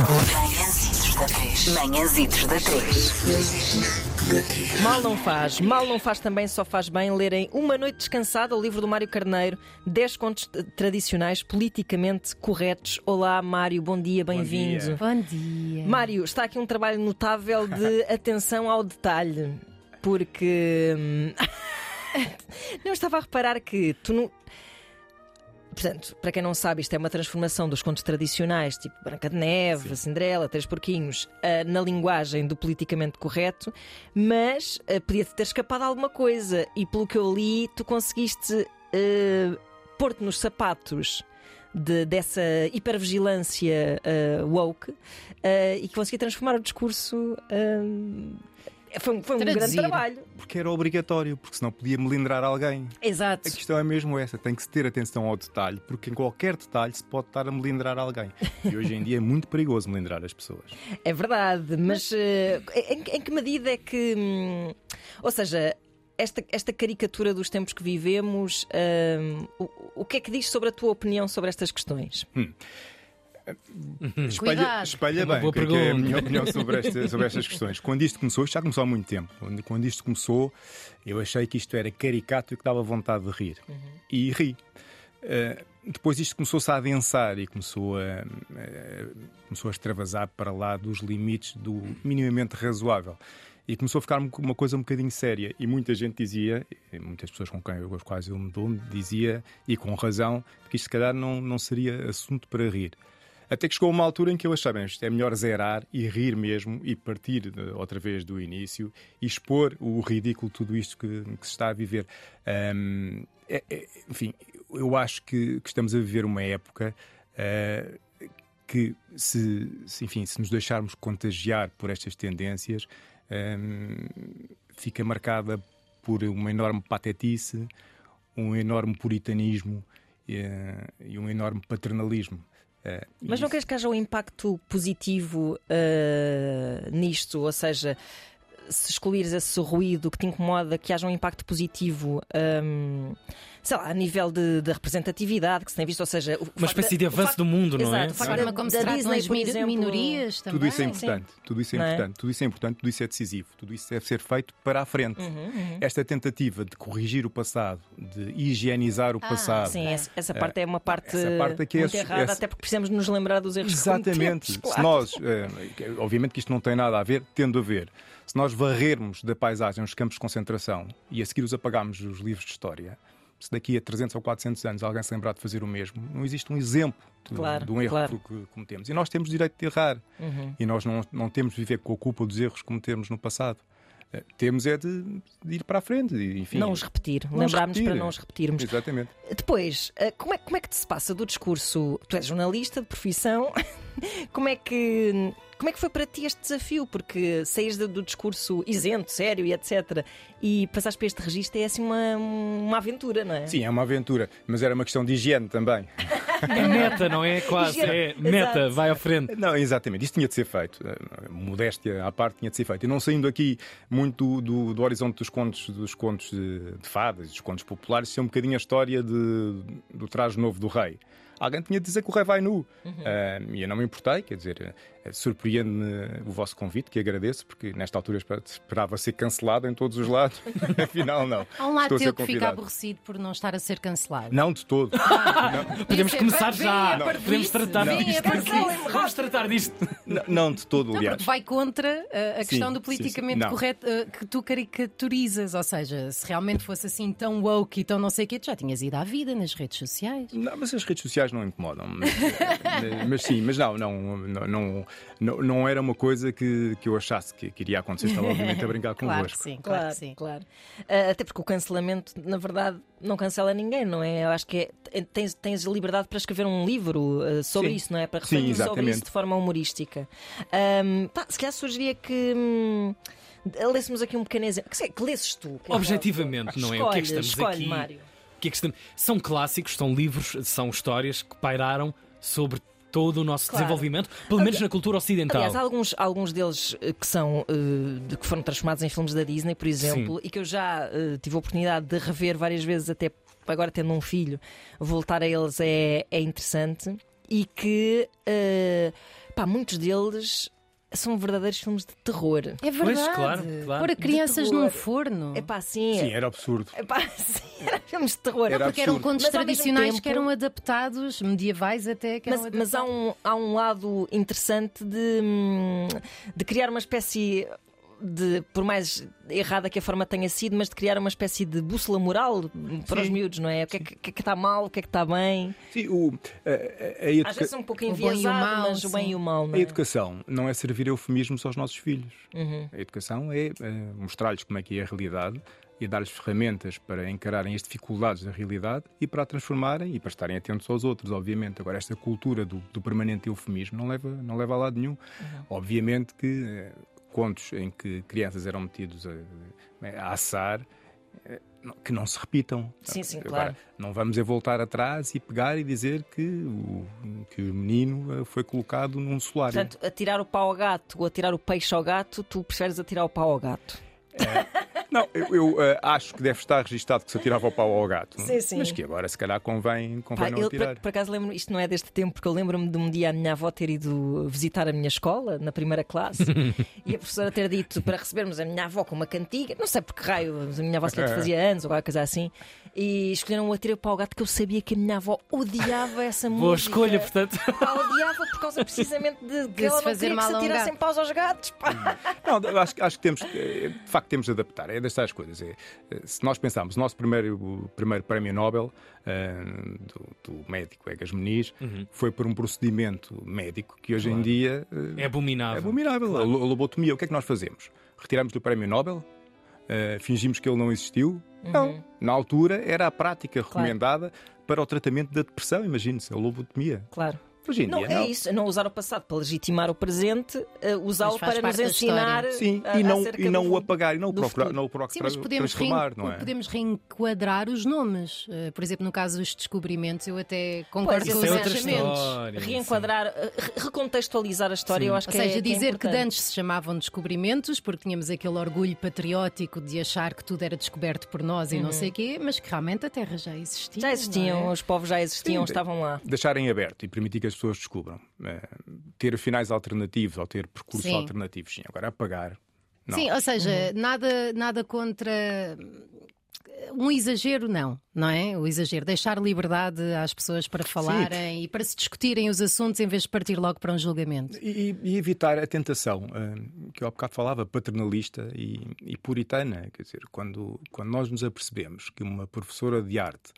Manhãzitos da 3. Manhãzitos da 3. Mal não faz, mal não faz também, só faz bem lerem Uma Noite Descansada, o livro do Mário Carneiro, 10 contos tradicionais politicamente corretos. Olá, Mário, bom dia, bem-vindo. Bom dia. Mário, está aqui um trabalho notável de atenção ao detalhe, porque. hum, não estava a reparar que tu não. Portanto, para quem não sabe, isto é uma transformação dos contos tradicionais, tipo Branca de Neve, Cinderela, Três Porquinhos, ah, na linguagem do politicamente correto, mas ah, podia-te ter escapado alguma coisa. E pelo que eu li, tu conseguiste ah, pôr-te nos sapatos de- dessa hipervigilância ah, woke ah, e conseguir transformar o discurso. ah, foi, um- foi um grande trabalho. Porque era obrigatório, porque senão podia melindrar alguém. Exato. A questão é mesmo essa, tem que se ter atenção ao detalhe, porque em qualquer detalhe se pode estar a melindrar alguém. E hoje em dia é muito perigoso melindrar as pessoas. É verdade, mas eh, em, em que medida é que. hum, ou seja, esta, esta caricatura dos tempos que vivemos, hum, o, o que é que diz sobre a tua opinião sobre estas questões? Espelha, Cuidado. espelha Uma bem boa o que é, que é a minha opinião sobre, esta- sobre estas questões. Quando isto começou, isto já começou há muito tempo. Quando, isto começou, eu achei que isto era caricato e que dava vontade de rir. E ri. Uh, depois isto começou-se a adensar e começou a, eh, começou a extravasar para lá dos limites do minimamente razoável. E começou a ficar uma coisa um bocadinho séria. E muita gente dizia, muitas pessoas com quem eu, com as quais eu me dou, dizia, e com razão, que isto se calhar não, não seria assunto para rir. Até que chegou uma altura em que eu achei, bem, é melhor zerar e rir mesmo e partir de- outra vez do início e expor o ridículo tudo isto que, que se está a viver. Ahm, é- é- enfim, eu acho que, que estamos a viver uma época ah, que, se, se, enfim, se nos deixarmos contagiar por estas tendências, fica marcada por uma enorme patetice, um enorme puritanismo eh, e um enorme paternalismo. Eh, Mas e não isso- queres que haja um impacto positivo ah, nisto? Ou seja, se escolheres esse ruído que te incomoda, que haja um impacto positivo, hum, sei lá, a nível de, de representatividade que se tem visto, ou seja, o Uma espécie de avanço facto- do mundo, não é? Exato, o A facto forma da- como se da Disney, as por exemplo, minorias também. Tudo isso é Sim. importante, tudo isso é é? importante, tudo isso é importante, tudo isso é decisivo, tudo isso deve ser feito para a frente. Uhum, Esta tentativa de corrigir o passado, de higienizar o Ah, passado. Sim, essa, essa parte é uma parte, essa parte é que é muito errada, esse- até porque precisamos nos lembrar dos erros que Exatamente. cometemos, Se nós, eh, obviamente que isto não tem nada a ver, tendo a ver, se nós varrermos da paisagem os campos de concentração e a seguir os apagarmos os livros de história, se daqui a 300 ou 400 anos alguém se lembrar de fazer o mesmo, não existe um exemplo de, Claro, de um erro claro. que cometemos. E nós temos direito de errar. Uhum. E nós não, não temos de viver com a culpa dos erros que cometemos no passado. Eh, Temos é de, de ir para a frente. Enfim, Não os repetir, lembrarmos para não os repetirmos. Exatamente. Depois, eh, como é, como é que te se passa do discurso? Tu és jornalista de profissão, como é que. Como é que foi para ti este desafio? Porque saís do, do discurso isento, sério e etc. E passaste para este registro é assim uma, uma aventura, não é? Sim, é uma aventura, mas era uma questão de higiene também. É meta, não é? Quase. É Exato. meta, vai à frente. Não, exatamente, isso tinha de ser feito. Eh, Modéstia à parte tinha de ser feito. E não saindo aqui muito do, do horizonte dos contos, dos contos de, de fadas, dos contos populares, isso é um bocadinho a história de- do traje novo do rei. Alguém tinha de dizer que o rei vai nu. Eh, e eu não me importei, quer dizer, surpreende-me o vosso convite, que agradeço, porque nesta altura esper- esperava ser cancelado em todos os lados. Afinal, não. Há um lado teu que fica aborrecido por não estar a ser cancelado. Não de todo. Não. Podemos começar já. Podemos tratar disto. Vamos tratar disto. Não, não de todo, Não, aliás. porque vai contra uh, a questão Sim, do politicamente sim. Não. correto uh, que tu caricaturizas. Ou seja, se realmente fosse assim tão woke e tão não sei o quê, tu já tinhas ido à vida nas redes sociais. Não, mas as redes sociais não incomodam. Mas, mas- mas sim, mas não, não, não, não, não, era uma coisa que, que eu achasse que, que iria acontecer. Estava obviamente a brincar Claro que convosco. sim, claro, Claro, que sim. claro. Ah, até porque o cancelamento, na verdade, não cancela ninguém, não é? Eu acho que é- tens, tens liberdade para escrever um livro ah, sobre Sim. isso, não é? Para Sim, refletir sobre exatamente. isso de forma humorística. Pá, se calhar sugeria que. Hum, Lêssemos aqui um pequeno exemplo. Que, que lesses tu? Que é Objetivamente, não é? O que é que Escolhe, estamos escolhe, aqui? Mário. O que é que estamos... São clássicos, são livros, são histórias que pairaram sobre todo o nosso Claro. desenvolvimento, pelo menos na cultura ocidental. Aliás, há alguns, alguns deles eh, que são eh, que foram transformados em filmes da Disney, por exemplo, e que eu já eh, tive a oportunidade de rever várias vezes, até agora tendo um filho, voltar a eles é, é interessante. E que eh, pá, muitos deles são verdadeiros filmes de terror. É verdade. claro, claro. Pôr crianças num forno. Epá, sim. Sim, era absurdo. Epá, sim, era filmes de terror. Era Porque eram absurdo. contos Mas, tradicionais que tempo- eram adaptados, medievais até. Que eram Mas, mas há, um, há um lado interessante de, hum, de criar uma espécie de, por mais errada que a forma tenha sido, mas de criar uma espécie de bússola moral para os Sim. miúdos, não é? O que é que, que é que está mal, o que é que está bem. Sim, o, a, a- a Às educa- vezes é um pouco O bom e o enviesado, mau, mas o bem e o mal, não a é? educação não é servir eufemismos aos nossos filhos. Uhum. A educação é, eh, mostrar-lhes como é que é a realidade e dar-lhes ferramentas para encararem as dificuldades da realidade e para a transformarem e para estarem atentos aos outros, obviamente. Agora, esta cultura do, do permanente eufemismo não leva, não leva a lado nenhum. Uhum. Obviamente que eh, contos em que crianças eram metidos a, a assar. eh, Que não se repitam. Sim, sim, Agora, claro. Não vamos é voltar atrás e pegar e dizer que o, que o menino eh, foi colocado num solário. Portanto, atirar o pau ao gato ou atirar o peixe ao gato, tu preferes atirar o pau ao gato. Não, eu, eu, eh, acho que deve estar registado que se atirava o pau ao gato. Sim, sim. Mas que agora, se calhar, convém, convém Pá, não eu, atirar. por, por acaso lembro isto não é deste tempo, porque eu lembro-me de um dia a minha avó ter ido visitar a minha escola na primeira classe e a professora ter dito para recebermos a minha avó com uma cantiga, não sei por que raio, mas a minha avó se calhar fazia anos ou qualquer coisa assim, e escolheram o Atirei para o Gato que eu sabia que a minha avó odiava essa música. Boa escolha, portanto. Pá, odiava por causa precisamente de que De ela se não fazer queria que mal se a um atirassem gato. paus aos gatos. Pá. Não, acho, acho que temos, eh, de facto, temos de adaptar. É destas coisas. É, eh, se nós pensarmos, o nosso primeiro, o primeiro prémio Nobel eh, do, do médico Egas Meniz foi por um procedimento médico que hoje em dia eh, É abominável. é abominável. A lo- a lobotomia. O que é que nós fazemos? Retiramos do prémio Nobel? Eh, fingimos que ele não existiu? Não. Na altura era a prática recomendada para o tratamento da depressão, imagine-se, a lobotomia. Claro. Hoje em Não, dia, é não. isso, não usar o passado para legitimar o presente, eh, usá-lo para nos ensinar. Sim, a- e não, e não do- o apagar, e não o procurar, não o procurar Sim, mas podemos, transformar, não é? podemos reenquadrar os nomes. Uh, por exemplo, no caso dos descobrimentos, eu até concordo Pois, com os é achamentos. Reenquadrar, eh, re- recontextualizar a história, eu acho Ou que seja, é, que é dizer que, de importante. antes se chamavam descobrimentos, porque tínhamos aquele orgulho patriótico de achar que tudo era descoberto por nós e não sei o quê, mas que realmente a Terra já existia. Já existiam, é? os povos já existiam, Sim, estavam lá. Deixarem aberto e permitir que as pessoas descubram. Eh, ter finais alternativos ou ter percursos Sim. alternativos, sim. Agora apagar. Não. Sim, ou seja, Uhum. nada, nada contra. Um exagero, não, não é? O exagero, deixar liberdade às pessoas para falarem e para se discutirem os assuntos em vez de partir logo para um julgamento. E, e evitar a tentação, eh, que eu há bocado falava, paternalista e, e puritana. Quer dizer, quando, quando nós nos apercebemos que uma professora de arte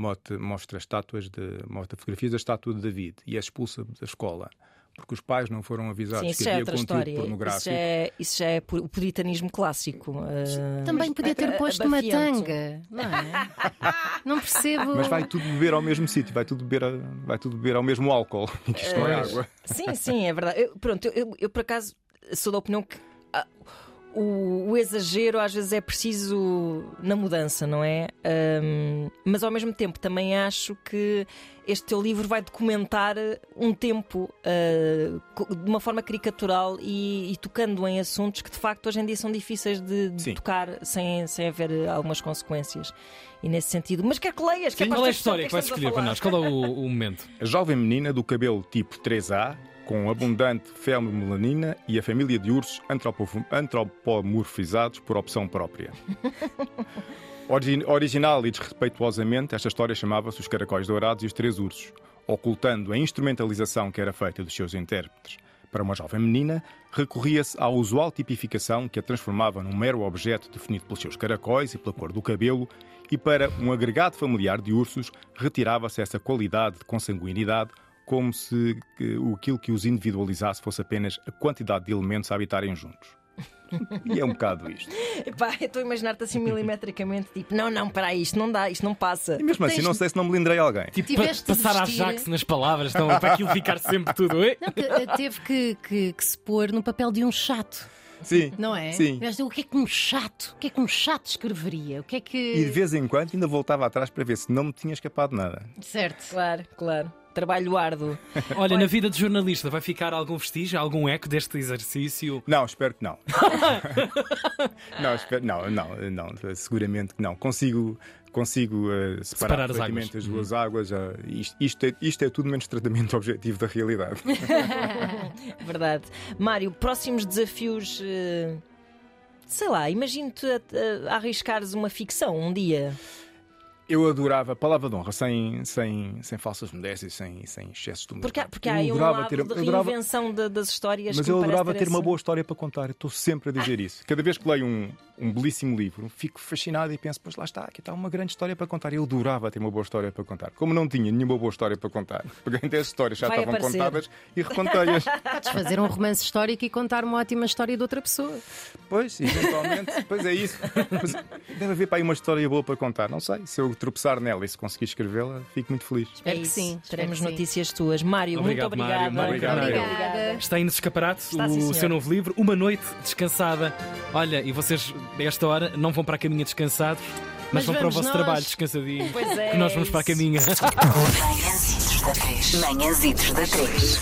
mostra, mostra estátuas de, mostra fotografias da estátua de David e é expulsa da escola porque os pais não foram avisados Sim, isso que é havia outra conteúdo história. Isso pornográfico. já é, isso já é o puritanismo clássico. eh, Também podia ter posto uma tanga, não é? Não percebo. Mas vai tudo beber ao mesmo sítio, vai tudo beber, a- vai tudo beber ao mesmo álcool. que Isto não é Pois. água. Sim, sim, é verdade. Eu, pronto, eu, eu- eu, por acaso sou da opinião que ah, o, o exagero às vezes é preciso na mudança, não é? Ahm, mas ao mesmo tempo também acho que este teu livro vai documentar um tempo co- de uma forma caricatural e, e tocando em assuntos que de facto hoje em dia são difíceis de, de Sim. tocar sem, sem haver algumas consequências. E nesse sentido, mas quer que leias, quer Qual é a história que vais escolher para nós? Qual é o, o momento? A jovem menina do cabelo tipo 3A, com abundante femomelanina e a família de ursos antropo- antropomorfizados por opção própria. Origi- Original e desrespeituosamente, esta história chamava-se Os Caracóis Dourados e os Três Ursos, ocultando a instrumentalização que era feita dos seus intérpretes. Para uma jovem menina, recorria-se à usual tipificação que a transformava num mero objeto definido pelos seus caracóis e pela cor do cabelo, e para um agregado familiar de ursos, retirava-se essa qualidade de consanguinidade, como se aquilo que os individualizasse fosse apenas a quantidade de elementos a habitarem juntos. E é um bocado isto. Epá, eu estou a imaginar-te assim milimetricamente, tipo, não, não, para aí, isto não dá, isto não passa. E mesmo assim, não sei se não me lindrei alguém. Tipo, pa- passar a vestir- Jax nas palavras, então, para aquilo ficar sempre tudo. Não, que, eh, teve que, que- que se pôr no papel de um chato, Sim. não é? Sim. Mas O que é que um chato? O que é que um chato escreveria? O que é que. E de vez em quando ainda voltava atrás para ver se não me tinha escapado nada. Certo. Claro, claro. Trabalho árduo. Olha, na vida de jornalista vai ficar algum vestígio, algum eco deste exercício? Não, espero que não. não, espero, não, não, não, seguramente que não. Consigo, consigo eh, separar, Separar as perfeitamente águas. as duas águas. ah, isto, isto, é, isto é tudo menos tratamento objetivo da realidade. verdade. Mário, próximos desafios. eh, Sei lá, imagino-te a, a arriscares uma ficção um dia. Eu adorava, palavra de honra, sem, sem, sem falsas modéstias, sem, sem excessos de humor. Porque, há- porque Eu há aí um adorava lado ter- de adorava- reinvenção de- das histórias Mas que eu adorava ter uma boa história para contar. Eu Estou sempre a dizer isso. Cada vez que leio um, um belíssimo livro, fico fascinado e penso, pois lá está, aqui está uma grande história para contar. Eu adorava ter uma boa história para contar. Como não tinha nenhuma boa história para contar, peguei até as histórias já Vai estavam aparecer. contadas e recontei-as. Podes fazer um romance histórico e contar uma ótima história de outra pessoa. Pois, eventualmente, pois é isso. Mas deve haver para aí uma história boa para contar. Não sei, se eu tropeçar nela e se conseguir escrevê-la, fico muito feliz. Espero É que sim, Teremos que sim. notícias tuas. Mário, Obrigado, muito obrigada. Mário. Obrigado, Mário. Obrigada. Está aí no escaparate Está, o sim, seu novo livro, Uma Noite Descansada. Olha, e vocês, a esta hora, não vão para a caminha descansados, mas, Mas vão para o vosso nós. trabalho descansadinho. Pois é, que nós vamos para a caminha. Manhãzitos da 3. Manhãzitos da 3.